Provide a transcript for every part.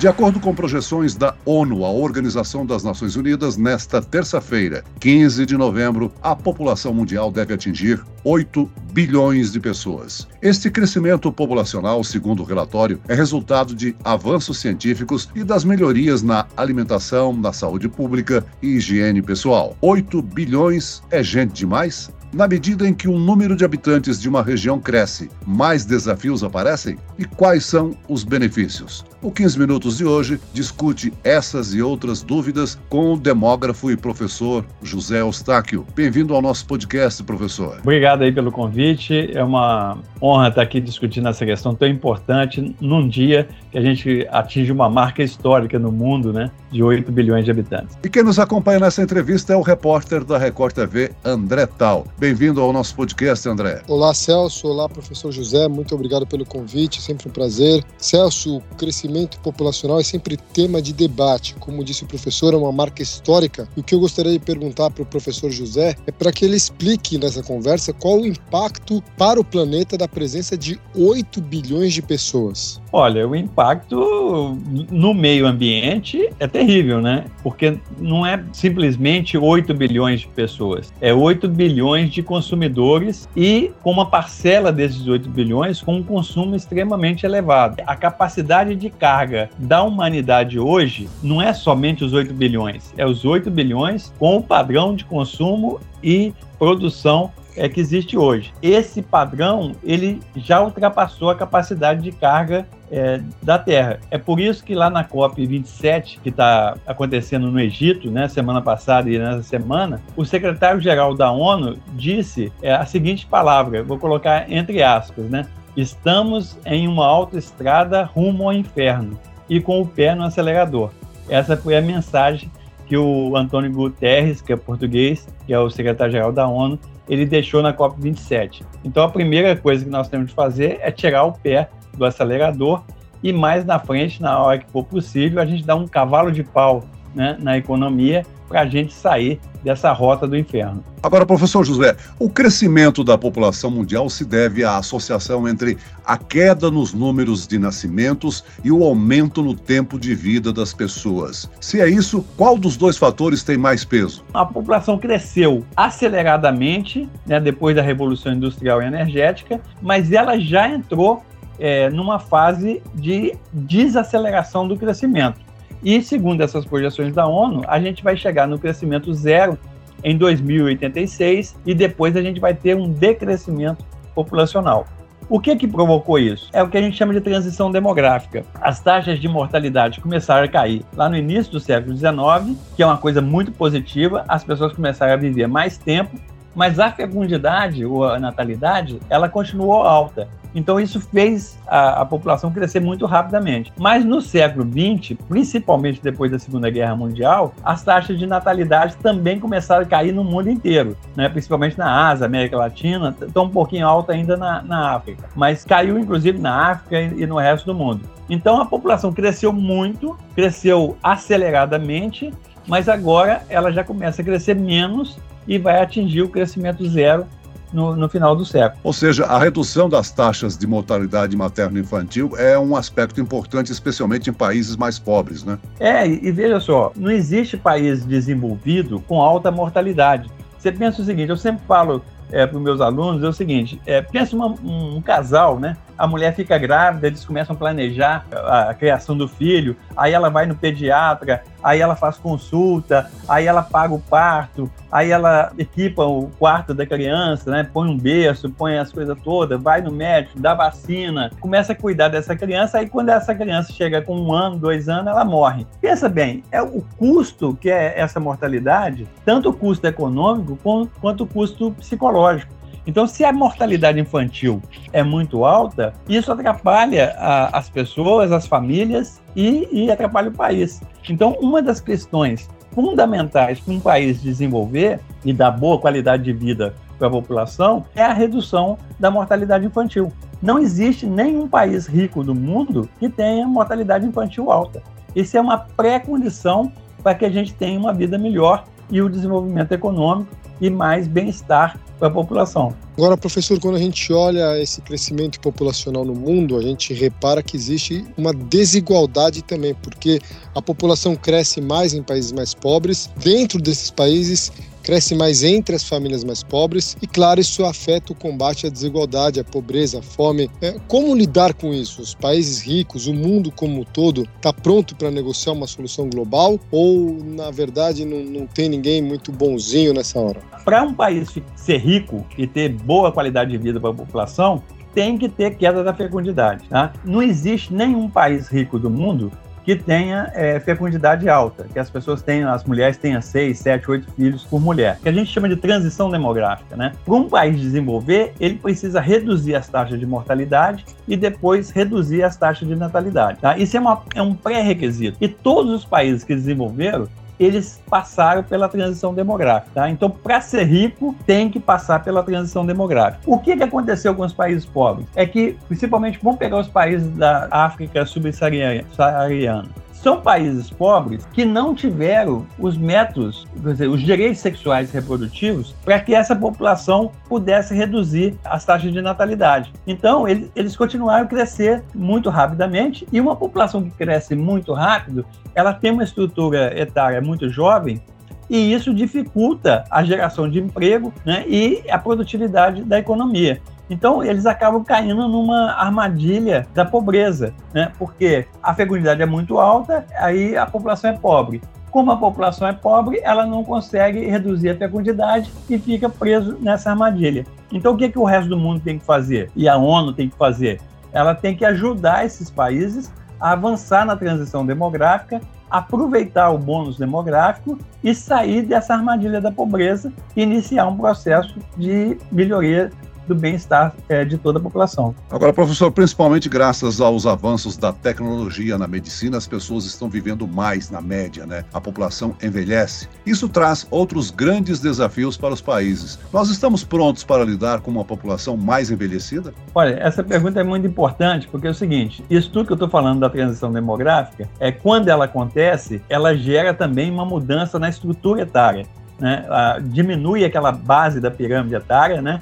De acordo com projeções da ONU, a Organização das Nações Unidas, nesta terça-feira, 15 de novembro, a população mundial deve atingir 8 bilhões de pessoas. Este crescimento populacional, segundo o relatório, é resultado de avanços científicos e das melhorias na alimentação, na saúde pública e higiene pessoal. 8 bilhões é gente demais? Na medida em que o número de habitantes de uma região cresce, mais desafios aparecem? E quais são os benefícios? O 15 Minutos de hoje discute essas e outras dúvidas com o demógrafo e professor José Eustáquio. Bem-vindo ao nosso podcast, professor. Obrigado aí pelo convite. É uma honra estar aqui discutindo essa questão tão importante num dia que a gente atinge uma marca histórica no mundo, né, de 8 bilhões de habitantes. E quem nos acompanha nessa entrevista é o repórter da Record TV, André Tal. Bem-vindo ao nosso podcast, André. Olá, Celso. Olá, professor José. Muito obrigado pelo convite. Sempre um prazer. Celso, o crescimento populacional é sempre tema de debate. Como disse o professor, é uma marca histórica. E o que eu gostaria de perguntar para o professor José é para que ele explique nessa conversa qual o impacto para o planeta da presença de 8 bilhões de pessoas. Olha, o impacto no meio ambiente é terrível, né? Porque não é simplesmente 8 bilhões de pessoas, é 8 bilhões de consumidores e com uma parcela desses 8 bilhões com um consumo extremamente elevado. A capacidade de carga da humanidade hoje não é somente os 8 bilhões, é os 8 bilhões com o padrão de consumo e produção é que existe hoje. Esse padrão ele já ultrapassou a capacidade de carga é, da Terra. É por isso que lá na COP 27, que está acontecendo no Egito, né, semana passada e nessa semana, o secretário-geral da ONU disse é, a seguinte palavra, vou colocar entre aspas, né? Estamos em uma autoestrada rumo ao inferno e com o pé no acelerador. Essa foi a mensagem que o Antônio Guterres, que é português, que é o secretário-geral da ONU, ele deixou na COP27. Então, a primeira coisa que nós temos de fazer é tirar o pé do acelerador e mais na frente, na hora que for possível, a gente dá um cavalo de pau né, na economia para a gente sair dessa rota do inferno. Agora, professor José, o crescimento da população mundial se deve à associação entre a queda nos números de nascimentos e o aumento no tempo de vida das pessoas. Se é isso, qual dos dois fatores tem mais peso? A população cresceu aceleradamente né, depois da Revolução Industrial e Energética, mas ela já entrou é, numa fase de desaceleração do crescimento. E segundo essas projeções da ONU, a gente vai chegar no crescimento zero em 2086 e depois a gente vai ter um decrescimento populacional. O que que provocou isso? É o que a gente chama de transição demográfica. As taxas de mortalidade começaram a cair lá no início do século XIX, que é uma coisa muito positiva, as pessoas começaram a viver mais tempo, mas a fecundidade ou a natalidade, ela continuou alta. Então, isso fez a, a, população crescer muito rapidamente. Mas no século XX, principalmente depois da Segunda Guerra Mundial, as taxas de natalidade também começaram a cair no mundo inteiro, né? principalmente na Ásia, América Latina, estão um pouquinho alta ainda na, na África, mas caiu inclusive na África e, e no resto do mundo. Então, a população cresceu muito, cresceu aceleradamente, mas agora ela já começa a crescer menos e vai atingir o crescimento zero no, no, final do século. Ou seja, a redução das taxas de mortalidade materno-infantil é um aspecto importante, especialmente em países mais pobres, né? É, e veja só, não existe país desenvolvido com alta mortalidade. Você pensa o seguinte, eu sempre falo é, para os meus alunos é o seguinte: é, pensa uma, um, um, casal, né? A mulher fica grávida, eles começam a planejar a, a, criação do filho, aí ela vai no pediatra, aí ela faz consulta, aí ela paga o parto, aí ela equipa o quarto da criança, né? Põe um berço, põe as coisas todas, vai no médico, dá vacina, começa a cuidar dessa criança, aí quando essa criança chega com um ano, dois anos, ela morre. Pensa bem, é o custo que é essa mortalidade, tanto o custo econômico quanto o custo psicológico. Então, se a mortalidade infantil é muito alta, isso atrapalha a, as pessoas, as famílias e, e atrapalha o país. Então, uma das questões fundamentais para um país desenvolver e dar boa qualidade de vida para a população é a redução da mortalidade infantil. Não existe nenhum país rico do mundo que tenha mortalidade infantil alta. Isso é uma pré-condição para que a gente tenha uma vida melhor e o desenvolvimento econômico e mais bem-estar para a população. Agora, professor, quando a gente olha esse crescimento populacional no mundo, a gente repara que existe uma desigualdade também, porque a população cresce mais em países mais pobres, dentro desses países cresce mais entre as famílias mais pobres e, claro, isso afeta o combate à desigualdade, à pobreza, à fome. É, como lidar com isso? Os países ricos, o mundo como um todo, está pronto para negociar uma solução global ou, na verdade, não, não tem ninguém muito bonzinho nessa hora? Para um país ser rico e ter boa qualidade de vida para a população, tem que ter queda da fecundidade. Tá? Não existe nenhum país rico do mundo que tenha é, fecundidade alta, que as pessoas tenham, as mulheres tenham seis, sete, oito filhos por mulher, que a gente chama de transição demográfica, né? Para um país desenvolver, ele precisa reduzir as taxas de mortalidade e depois reduzir as taxas de natalidade, tá? Isso é, uma, é um pré-requisito. E todos os países que desenvolveram eles passaram pela transição demográfica. Tá? Então, para ser rico, tem que passar pela transição demográfica. O que, que aconteceu com os países pobres? É que, principalmente, vamos pegar os países da África subsaariana são países pobres que não tiveram os métodos, dizer, os direitos sexuais e reprodutivos para que essa população pudesse reduzir as taxas de natalidade. Então, eles, eles continuaram a crescer muito rapidamente e uma população que cresce muito rápido, ela tem uma estrutura etária muito jovem e isso dificulta a geração de emprego né, e a produtividade da economia. Então, eles acabam caindo numa armadilha da pobreza, né? porque a fecundidade é muito alta, aí a população é pobre. Como a população é pobre, ela não consegue reduzir a fecundidade e fica preso nessa armadilha. Então, o que, que o resto do mundo tem que fazer? E a ONU tem que fazer? Ela tem que ajudar esses países a avançar na transição demográfica, aproveitar o bônus demográfico e sair dessa armadilha da pobreza e iniciar um processo de melhoria do bem-estar é, de toda a população. Agora, professor, principalmente graças aos avanços da tecnologia na medicina, as pessoas estão vivendo mais na média, né? A população envelhece. Isso traz outros grandes desafios para os países. Nós estamos prontos para lidar com uma população mais envelhecida? Olha, essa pergunta é muito importante porque é o seguinte: isso tudo que eu estou falando da transição demográfica é quando ela acontece, ela gera também uma mudança na estrutura etária. Né? diminui aquela base da pirâmide etária, né?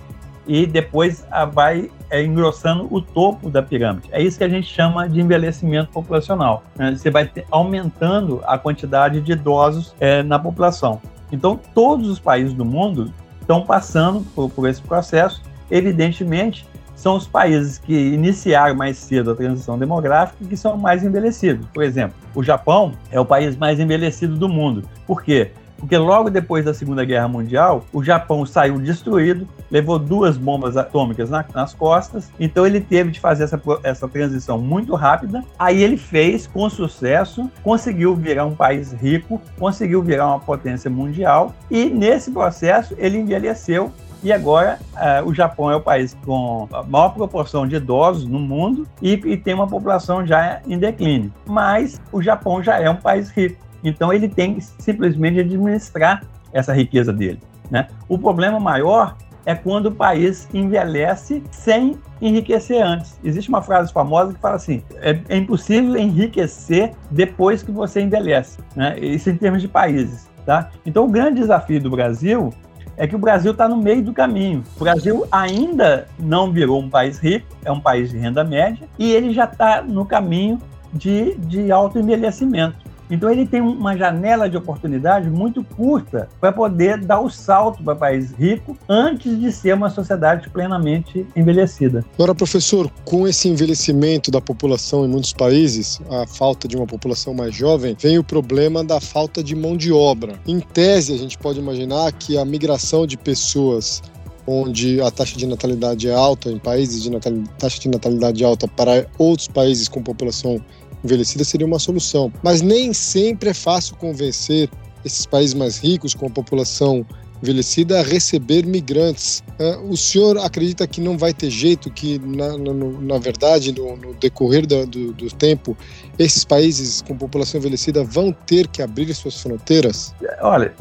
E depois vai é, engrossando o topo da pirâmide. É isso que a gente chama de envelhecimento populacional. Né? Você vai aumentando a quantidade de idosos é, na população. Então, todos os países do mundo estão passando por esse processo. Evidentemente, são os países que iniciaram mais cedo a transição demográfica que são mais envelhecidos. Por exemplo, o Japão é o país mais envelhecido do mundo. Por quê? Porque logo depois da Segunda Guerra Mundial, o Japão saiu destruído, levou duas bombas atômicas na, nas costas, então ele teve de fazer essa, essa transição muito rápida. Aí ele fez com sucesso, conseguiu virar um país rico, conseguiu virar uma potência mundial, e nesse processo ele envelheceu e agora uh, o Japão é o país com a maior proporção de idosos no mundo e, e, tem uma população já em declínio. Mas o Japão já é um país rico. Então ele tem que simplesmente administrar essa riqueza dele. Né? O problema maior é quando o país envelhece sem enriquecer antes. Existe uma frase famosa que fala assim: é, é impossível enriquecer depois que você envelhece. Né? Isso em termos de países. Tá? Então o grande desafio do Brasil é que o Brasil está no meio do caminho. O Brasil ainda não virou um país rico, é um país de renda média, e ele já está no caminho de, de alto envelhecimento. Então ele tem uma janela de oportunidade muito curta para poder dar o salto para país rico antes de ser uma sociedade plenamente envelhecida. Agora, professor, com esse envelhecimento da população em muitos países, a falta de uma população mais jovem, vem o problema da falta de mão de obra. Em tese, a gente pode imaginar que a migração de pessoas onde a taxa de natalidade é alta, em países de taxa de natalidade alta para outros países com população envelhecida seria uma solução. Mas nem sempre é fácil convencer esses países mais ricos, com a população envelhecida, a receber migrantes. É, o senhor acredita que não vai ter jeito, que na, na, na verdade, no, no decorrer do, do, do, tempo, esses países com população envelhecida vão ter que abrir suas fronteiras? Olha,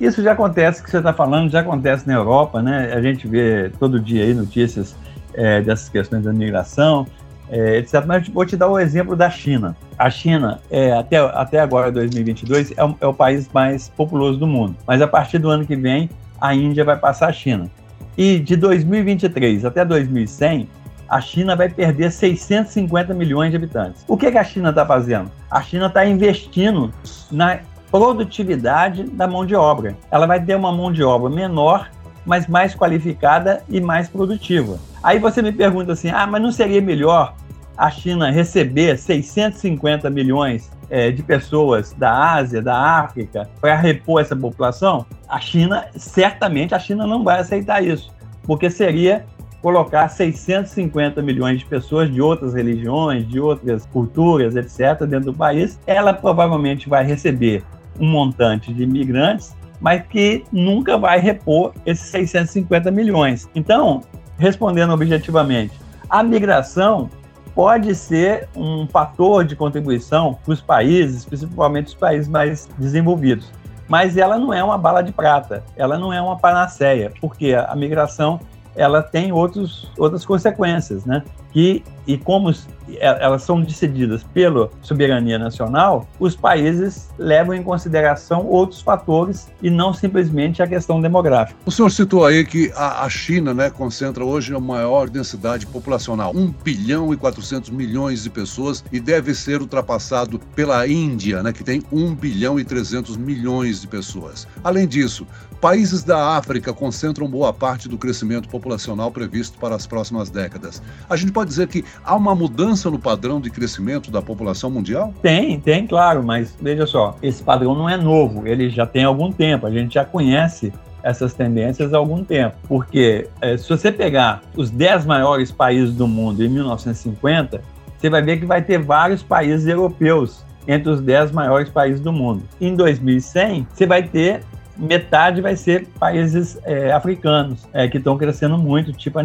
isso já acontece, que você está falando, já acontece na Europa, né? A gente vê todo dia aí notícias é, dessas questões da migração é, etc. Mas vou te dar o exemplo da China. A China, é, até, até agora, 2022, é o, é o país mais populoso do mundo. Mas a partir do ano que vem, a Índia vai passar a China. E de 2023 até 2100, a China vai perder 650 milhões de habitantes. O que, que a China está fazendo? A China está investindo na produtividade da mão de obra. Ela vai ter uma mão de obra menor, mas mais qualificada e mais produtiva. Aí você me pergunta assim: ah, mas não seria melhor a China receber 650 milhões é, de pessoas da Ásia, da África, para repor essa população? A China, certamente, a China não vai aceitar isso, porque seria colocar 650 milhões de pessoas de outras religiões, de outras culturas, etc., dentro do país, ela provavelmente vai receber um montante de imigrantes, mas que nunca vai repor esses 650 milhões. Então, respondendo objetivamente, a migração pode ser um fator de contribuição para os países, principalmente os países mais desenvolvidos. Mas ela não é uma bala de prata, ela não é uma panaceia, porque a migração ela tem outros, outras consequências, né? Que, e como elas são decididas pela soberania nacional, os países levam em consideração outros fatores e não simplesmente a questão demográfica. O senhor citou aí que a, a China né, concentra hoje a maior densidade populacional, 1 bilhão e 400 milhões de pessoas, e deve ser ultrapassado pela Índia, né, que tem 1 bilhão e 300 milhões de pessoas. Além disso, Países da África concentram boa parte do crescimento populacional previsto para as próximas décadas. A gente pode dizer que há uma mudança no padrão de crescimento da população mundial? Tem, tem, claro, mas veja só, esse padrão não é novo, ele já tem algum tempo, a gente já conhece essas tendências há algum tempo. Porque é, se você pegar os 10 maiores países do mundo em 1950, você vai ver que vai ter vários países europeus entre os 10 maiores países do mundo. Em 2100, você vai ter metade vai ser países é, africanos, é, que estão crescendo muito, tipo a,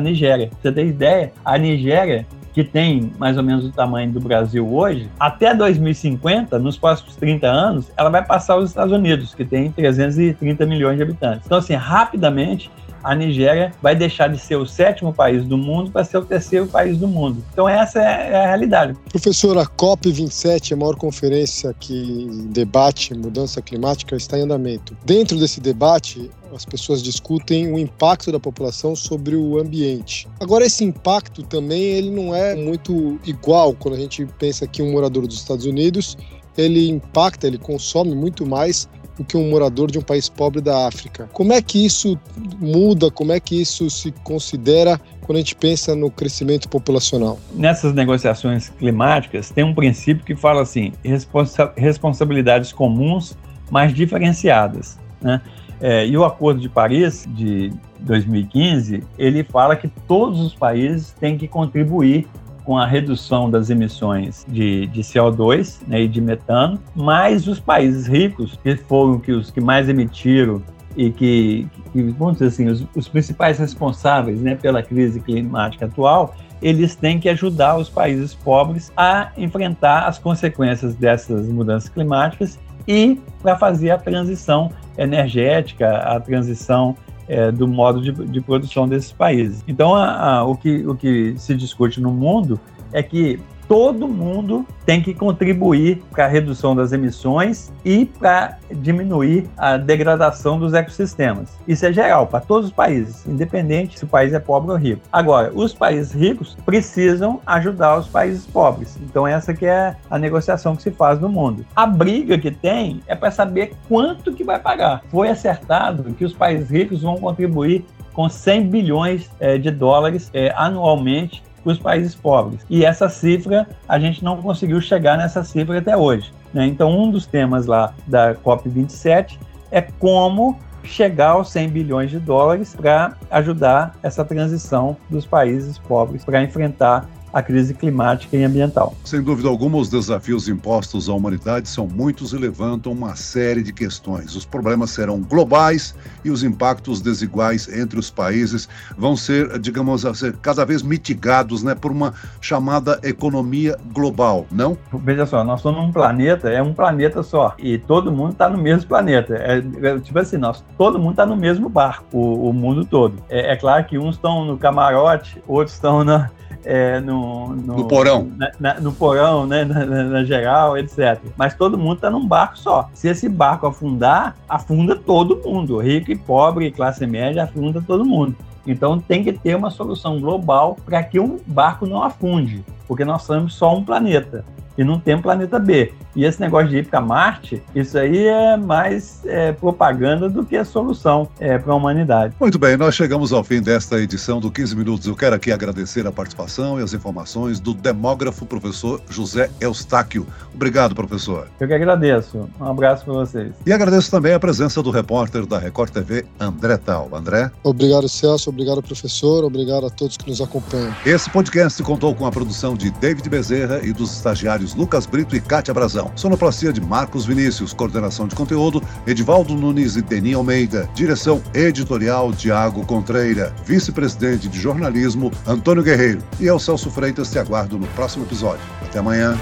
Nigéria. Pra você ter ideia, a Nigéria que tem mais ou menos o tamanho do Brasil hoje, até 2050, nos próximos 30 anos, ela vai passar os Estados Unidos, que tem 330 milhões de habitantes. Então, assim, rapidamente, a Nigéria vai deixar de ser o sétimo país do mundo para ser o terceiro país do mundo. Então essa é a realidade. Professor, a COP27, a maior conferência que debate mudança climática, está em andamento. Dentro desse debate, as pessoas discutem o impacto da população sobre o ambiente. Agora esse impacto também ele não é muito igual quando a gente pensa que um morador dos Estados Unidos ele impacta, ele consome muito mais do que um morador de um país pobre da África. Como é que isso muda? Como é que isso se considera quando a gente pensa no crescimento populacional? Nessas negociações climáticas, tem um princípio que fala assim: responsa responsabilidades comuns, mas diferenciadas. Né? É, e o Acordo de Paris de 2015 ele fala que todos os países têm que contribuir com a redução das emissões de, de CO2 né, e de metano, mas os países ricos, que foram que os que mais emitiram e que, que vamos dizer assim, os, os principais responsáveis né, pela crise climática atual, eles têm que ajudar os países pobres a enfrentar as consequências dessas mudanças climáticas e para fazer a transição energética, a transição é, do modo de, de, produção desses países. Então, a, a, o, que, o que se discute no mundo é que todo mundo tem que contribuir para a redução das emissões e para diminuir a degradação dos ecossistemas. Isso é geral para todos os países, independente se o país é pobre ou rico. Agora, os países ricos precisam ajudar os países pobres. Então essa que é a negociação que se faz no mundo. A briga que tem é para saber quanto que vai pagar. Foi acertado que os países ricos vão contribuir com 100 bilhões é, de dólares é, anualmente para os países pobres. E essa cifra, a gente não conseguiu chegar nessa cifra até hoje. Né? Então, um dos temas lá da COP27 é como chegar aos 100 bilhões de dólares para ajudar essa transição dos países pobres para enfrentar a crise climática e ambiental. Sem dúvida alguma, os desafios impostos à humanidade são muitos e levantam uma série de questões. Os problemas serão globais e os impactos desiguais entre os países vão ser, digamos assim, cada vez mitigados né, por uma chamada economia global, não? Veja só, nós somos um planeta, é um planeta só, e todo mundo está no mesmo planeta. É, é, tipo assim, nós, todo mundo está no mesmo barco, o, o mundo todo. É, é claro que uns estão no camarote, outros estão na é, no, no, no, porão, na, na, no porão, né, na, na, geral, etc. Mas todo mundo está num barco só. Se esse barco afundar, afunda todo mundo, rico e pobre, classe média, afunda todo mundo. Então tem que ter uma solução global para que um barco não afunde, porque nós somos só um planeta e não tem planeta B. E esse negócio de ir para Marte, isso aí é mais é, propaganda do que a solução é, para a humanidade. Muito bem, nós chegamos ao fim desta edição do 15 Minutos. Eu quero aqui agradecer a participação e as informações do demógrafo professor José Eustáquio. Obrigado, professor. Eu que agradeço. Um abraço para vocês. E agradeço também a presença do repórter da Record TV, André Tal. André? Obrigado, Celso. Obrigado, professor. Obrigado a todos que nos acompanham. Esse podcast contou com a produção de David Bezerra e dos estagiários Lucas Brito e Kátia Brazão. Sonoplastia de Marcos Vinícius, coordenação de conteúdo Edivaldo Nunes e Deni Almeida, direção editorial Tiago Contreira, vice-presidente de jornalismo Antônio Guerreiro. E eu, Celso Freitas, te aguardo no próximo episódio. Até amanhã.